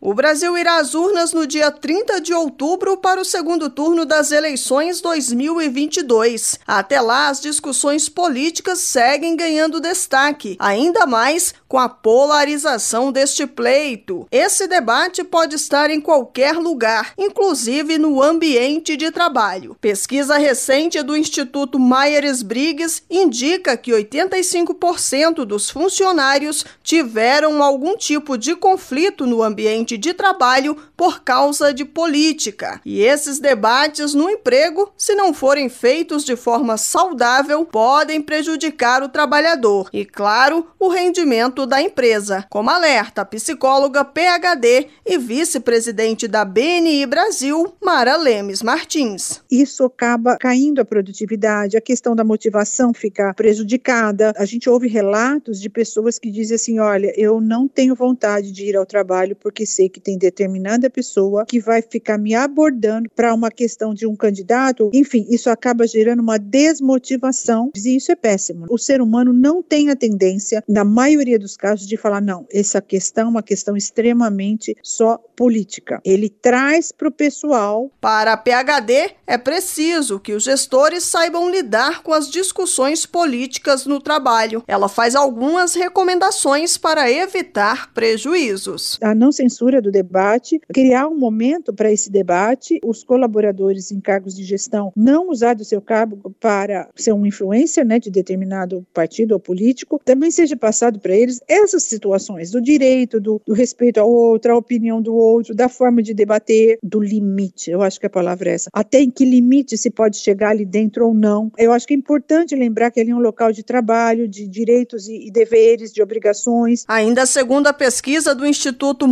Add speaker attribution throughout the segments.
Speaker 1: O Brasil irá às urnas no dia 30 de outubro para o segundo turno das eleições 2022. Até lá, as discussões políticas seguem ganhando destaque, ainda mais com a polarização deste pleito. Esse debate pode estar em qualquer lugar, inclusive no ambiente de trabalho. Pesquisa recente do Instituto Myers-Briggs indica que 85% dos funcionários tiveram algum tipo de conflito no ambiente ambiente de trabalho por causa de política. E esses debates no emprego, se não forem feitos de forma saudável, podem prejudicar o trabalhador e, claro, o rendimento da empresa, como alerta a psicóloga PhD e vice-presidente da BNI Brasil, Mara Lemes Martins.
Speaker 2: Isso acaba caindo a produtividade, a questão da motivação fica prejudicada. A gente ouve relatos de pessoas que dizem assim: olha, eu não tenho vontade de ir ao trabalho porque que tem determinada pessoa que vai ficar me abordando para uma questão de um candidato, enfim, isso acaba gerando uma desmotivação e isso é péssimo. O ser humano não tem a tendência, na maioria dos casos, de falar, não, essa questão é uma questão extremamente só política. Ele traz para o pessoal.
Speaker 1: Para a PHD, é preciso que os gestores saibam lidar com as discussões políticas no trabalho. Ela faz algumas recomendações para evitar prejuízos.
Speaker 2: A não censura do debate, criar um momento para esse debate, os colaboradores em cargos de gestão não usar do seu cargo para ser um influencer né, de determinado partido ou político, também seja passado para eles essas situações do direito, do, do respeito ao outro, a opinião do outro, da forma de debater, do limite. Eu acho que a palavra é essa. Até em que limite se pode chegar ali dentro ou não. Eu acho que é importante lembrar que ali é um local de trabalho, de direitos e, e deveres, de obrigações.
Speaker 1: Ainda segundo a pesquisa do Instituto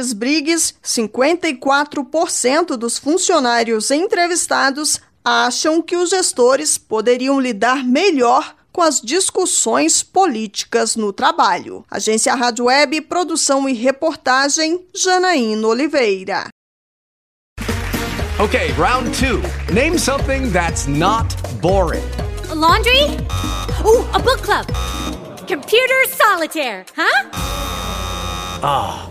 Speaker 1: Maier Myers-Briggs, 54% dos funcionários entrevistados acham que os gestores poderiam lidar melhor com as discussões políticas no trabalho. Agência Rádio Web, produção e reportagem, Janaína Oliveira.
Speaker 3: Okay, round two. Name something that's not boring.
Speaker 4: A laundry? Ooh, a book club. Computer solitaire, huh?
Speaker 3: Ah.